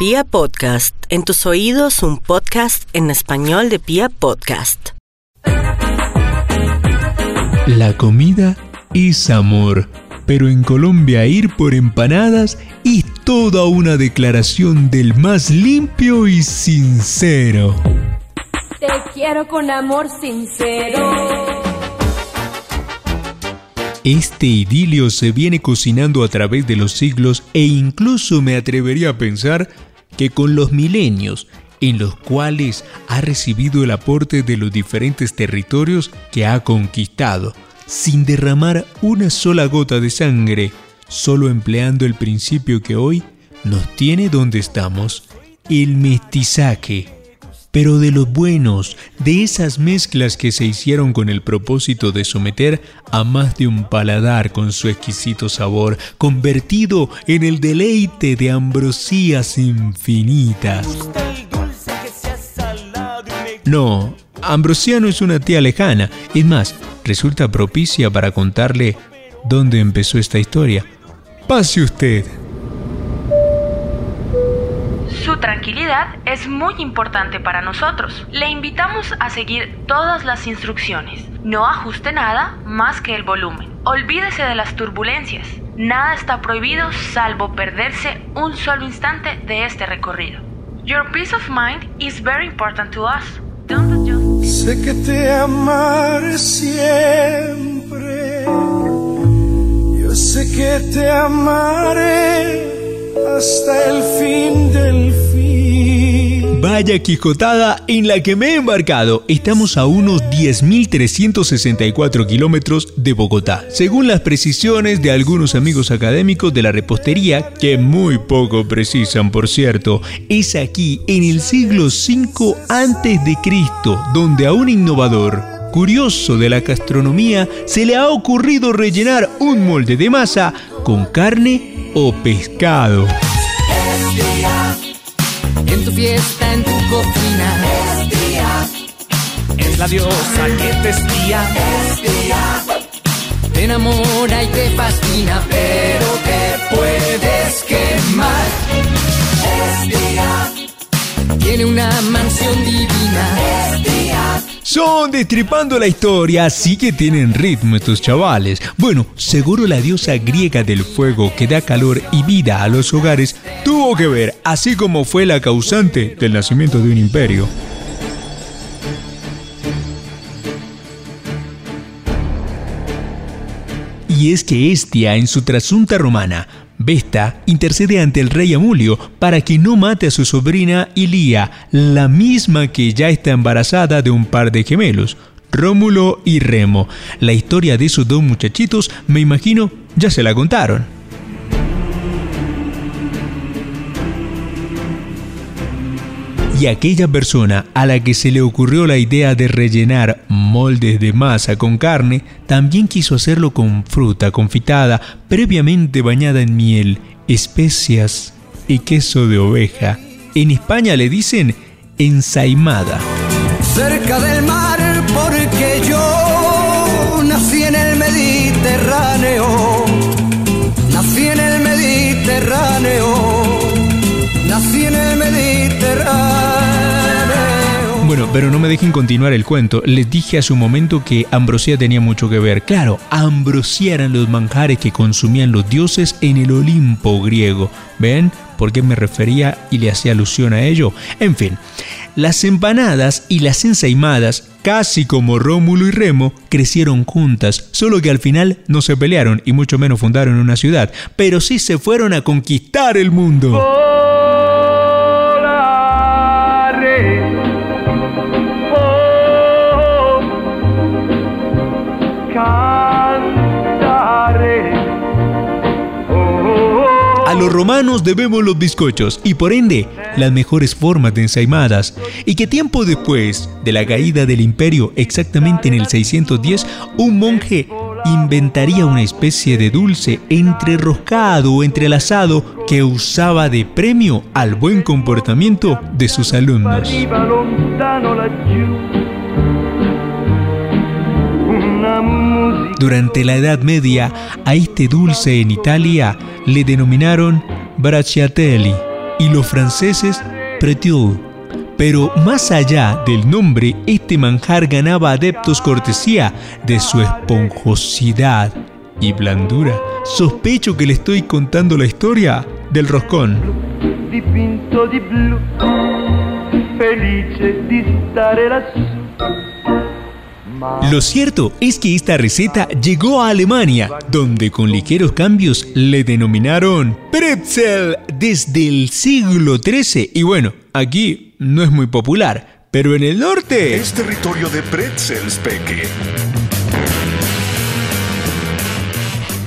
Pia Podcast, en tus oídos un podcast en español de Pia Podcast. La comida es amor, pero en Colombia ir por empanadas es toda una declaración del más limpio y sincero. Te quiero con amor sincero. Este idilio se viene cocinando a través de los siglos e incluso me atrevería a pensar que con los milenios en los cuales ha recibido el aporte de los diferentes territorios que ha conquistado, sin derramar una sola gota de sangre, solo empleando el principio que hoy nos tiene donde estamos, el mestizaje pero de los buenos, de esas mezclas que se hicieron con el propósito de someter a más de un paladar con su exquisito sabor, convertido en el deleite de ambrosías infinitas. No, Ambrosía no es una tía lejana, es más, resulta propicia para contarle dónde empezó esta historia. Pase usted. Tranquilidad es muy importante para nosotros. Le invitamos a seguir todas las instrucciones. No ajuste nada más que el volumen. Olvídese de las turbulencias. Nada está prohibido salvo perderse un solo instante de este recorrido. Your peace of mind is very important to us. Sé que te amaré siempre. Yo sé que te amaré hasta el fin del. Vaya quijotada en la que me he embarcado. Estamos a unos 10.364 kilómetros de Bogotá, según las precisiones de algunos amigos académicos de la repostería, que muy poco precisan, por cierto. Es aquí, en el siglo V Cristo, donde a un innovador curioso de la gastronomía se le ha ocurrido rellenar un molde de masa con carne o pescado. En tu fiesta, en tu cocina. Es día, es la diosa que te espía. Es día, te enamora y te fascina, pero te puedes quemar. Es día, tiene una mansión divina. Es día. Son destripando la historia, así que tienen ritmo estos chavales. Bueno, seguro la diosa griega del fuego que da calor y vida a los hogares que ver, así como fue la causante del nacimiento de un imperio. Y es que Estia, en su trasunta romana, Vesta intercede ante el rey Amulio para que no mate a su sobrina Ilía, la misma que ya está embarazada de un par de gemelos, Rómulo y Remo. La historia de esos dos muchachitos, me imagino, ya se la contaron. Y aquella persona a la que se le ocurrió la idea de rellenar moldes de masa con carne, también quiso hacerlo con fruta confitada, previamente bañada en miel, especias y queso de oveja. En España le dicen ensaimada. Cerca del mar Bueno, pero no me dejen continuar el cuento. Les dije a su momento que Ambrosía tenía mucho que ver. Claro, Ambrosía eran los manjares que consumían los dioses en el Olimpo griego. ¿Ven? ¿Por qué me refería y le hacía alusión a ello? En fin, las empanadas y las ensaimadas, casi como Rómulo y Remo, crecieron juntas, solo que al final no se pelearon y mucho menos fundaron una ciudad, pero sí se fueron a conquistar el mundo. Los romanos debemos los bizcochos y por ende las mejores formas de ensaimadas. Y que tiempo después de la caída del imperio, exactamente en el 610, un monje inventaría una especie de dulce entreroscado o entrelazado que usaba de premio al buen comportamiento de sus alumnos. Durante la Edad Media, a este dulce en Italia le denominaron bracciatelli, y los franceses Pretil. Pero más allá del nombre, este manjar ganaba adeptos cortesía de su esponjosidad y blandura. Sospecho que le estoy contando la historia del roscón. Lo cierto es que esta receta llegó a Alemania, donde con ligeros cambios le denominaron pretzel desde el siglo XIII. Y bueno, aquí no es muy popular, pero en el norte... Es territorio de pretzels, Peque.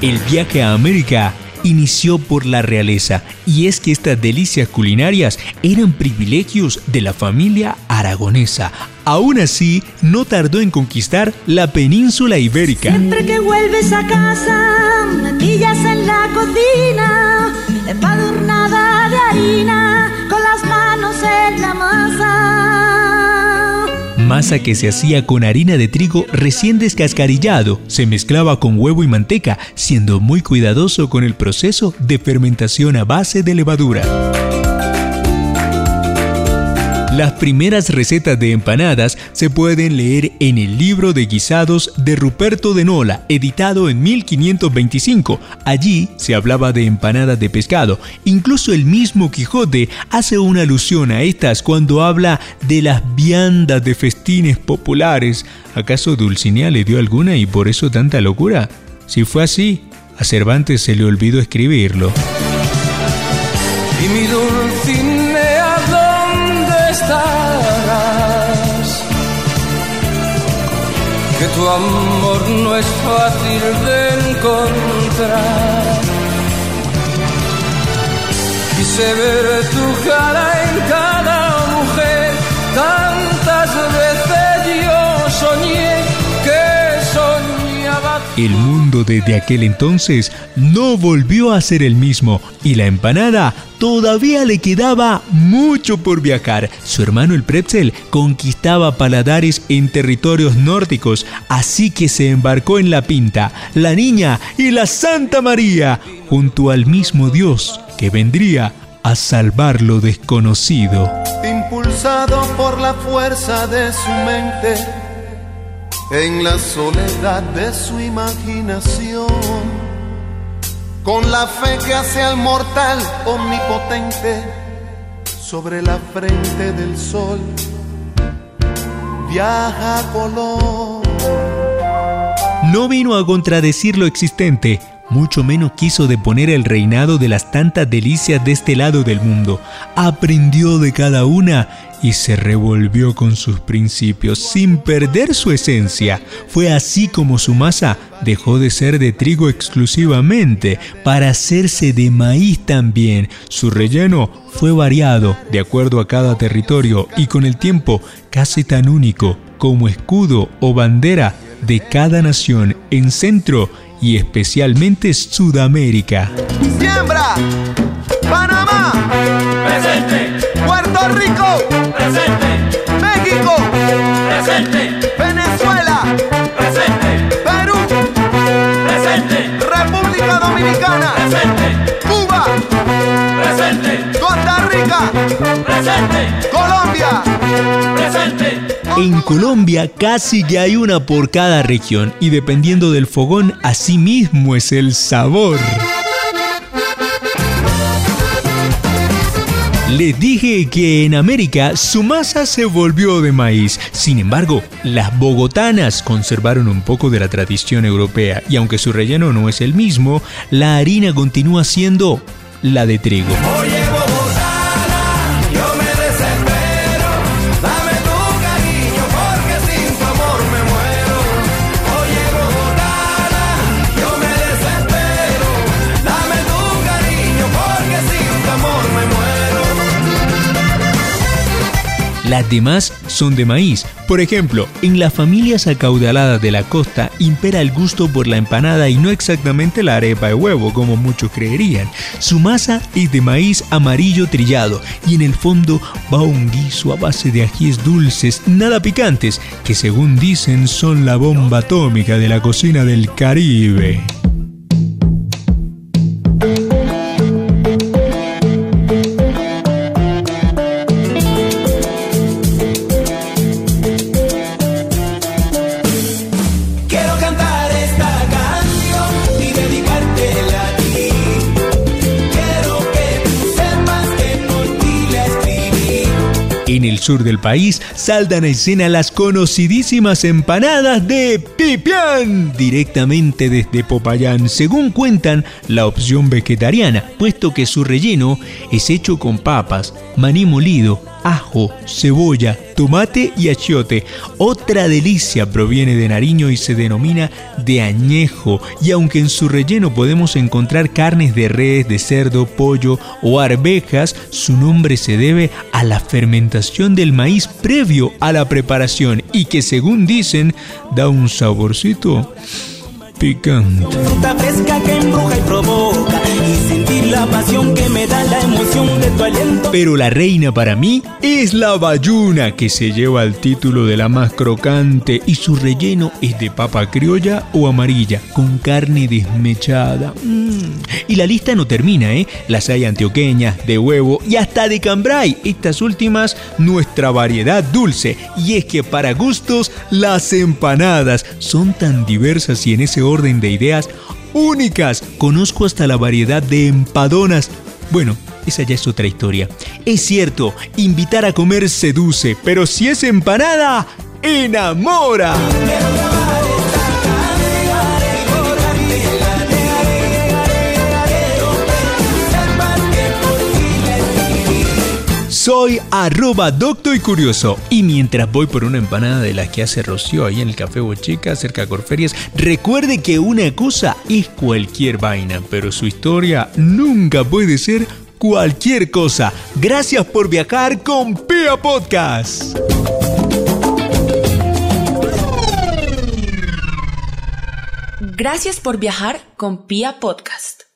El viaje a América inició por la realeza y es que estas delicias culinarias eran privilegios de la familia aragonesa. Aún así, no tardó en conquistar la península ibérica. Siempre que vuelves a casa, me pillas en la cocina, empadurnada de harina, con las manos en la masa. Masa que se hacía con harina de trigo recién descascarillado, se mezclaba con huevo y manteca, siendo muy cuidadoso con el proceso de fermentación a base de levadura. Las primeras recetas de empanadas se pueden leer en el libro de guisados de Ruperto de Nola, editado en 1525. Allí se hablaba de empanadas de pescado. Incluso el mismo Quijote hace una alusión a estas cuando habla de las viandas de festines populares. ¿Acaso Dulcinea le dio alguna y por eso tanta locura? Si fue así, a Cervantes se le olvidó escribirlo. Y mi Que tu amor no es fácil de encontrar. Quise ver tu cara en cada El mundo desde aquel entonces no volvió a ser el mismo y la empanada todavía le quedaba mucho por viajar. Su hermano el pretzel conquistaba paladares en territorios nórdicos, así que se embarcó en la pinta, la niña y la Santa María, junto al mismo Dios que vendría a salvar lo desconocido. impulsado por la fuerza de su mente, en la soledad de su imaginación, con la fe que hace al mortal omnipotente, sobre la frente del sol, viaja Colón. No vino a contradecir lo existente, mucho menos quiso deponer el reinado de las tantas delicias de este lado del mundo. Aprendió de cada una y se revolvió con sus principios sin perder su esencia. Fue así como su masa dejó de ser de trigo exclusivamente para hacerse de maíz también. Su relleno fue variado de acuerdo a cada territorio y con el tiempo casi tan único como escudo o bandera de cada nación en Centro y especialmente Sudamérica. Siembra, Panamá, Presente, Puerto Rico, presente, México, presente, Venezuela, presente, Perú, presente, República Dominicana, presente, Cuba, presente, Costa Rica, presente, Colombia. presente. En Colombia casi que hay una por cada región y dependiendo del fogón, así mismo es el sabor. Les dije que en América su masa se volvió de maíz. Sin embargo, las bogotanas conservaron un poco de la tradición europea y aunque su relleno no es el mismo, la harina continúa siendo la de trigo. Las demás son de maíz. Por ejemplo, en las familias acaudaladas de la costa impera el gusto por la empanada y no exactamente la arepa de huevo, como muchos creerían. Su masa es de maíz amarillo trillado y en el fondo va un guiso a base de ajíes dulces, nada picantes, que según dicen son la bomba atómica de la cocina del Caribe. Sur del país saltan a escena las conocidísimas empanadas de Pipián, directamente desde Popayán, según cuentan la opción vegetariana, puesto que su relleno es hecho con papas, maní molido, ajo, cebolla, tomate y achiote. Otra delicia proviene de Nariño y se denomina de añejo. Y aunque en su relleno podemos encontrar carnes de res, de cerdo, pollo o arvejas, su nombre se debe a la fermentación del maíz previo a la preparación y que según dicen da un saborcito picante. Fruta fresca que embruja y provoca la pasión que me da la emoción de tu aliento. Pero la reina para mí es la bayuna que se lleva el título de la más crocante y su relleno es de papa criolla o amarilla con carne desmechada. Mm. Y la lista no termina, ¿eh? Las hay antioqueñas, de huevo y hasta de cambray. Estas últimas, nuestra variedad dulce. Y es que para gustos, las empanadas son tan diversas y en ese orden de ideas únicas. Conozco hasta la variedad de empadonas. Bueno, esa ya es otra historia. Es cierto, invitar a comer seduce, pero si es empanada, enamora. Soy arroba docto y curioso. Y mientras voy por una empanada de las que hace Rocío ahí en el Café Bocheca, cerca de Corferias, recuerde que una cosa es cualquier vaina, pero su historia nunca puede ser cualquier cosa. Gracias por viajar con Pia Podcast. Gracias por viajar con Pia Podcast.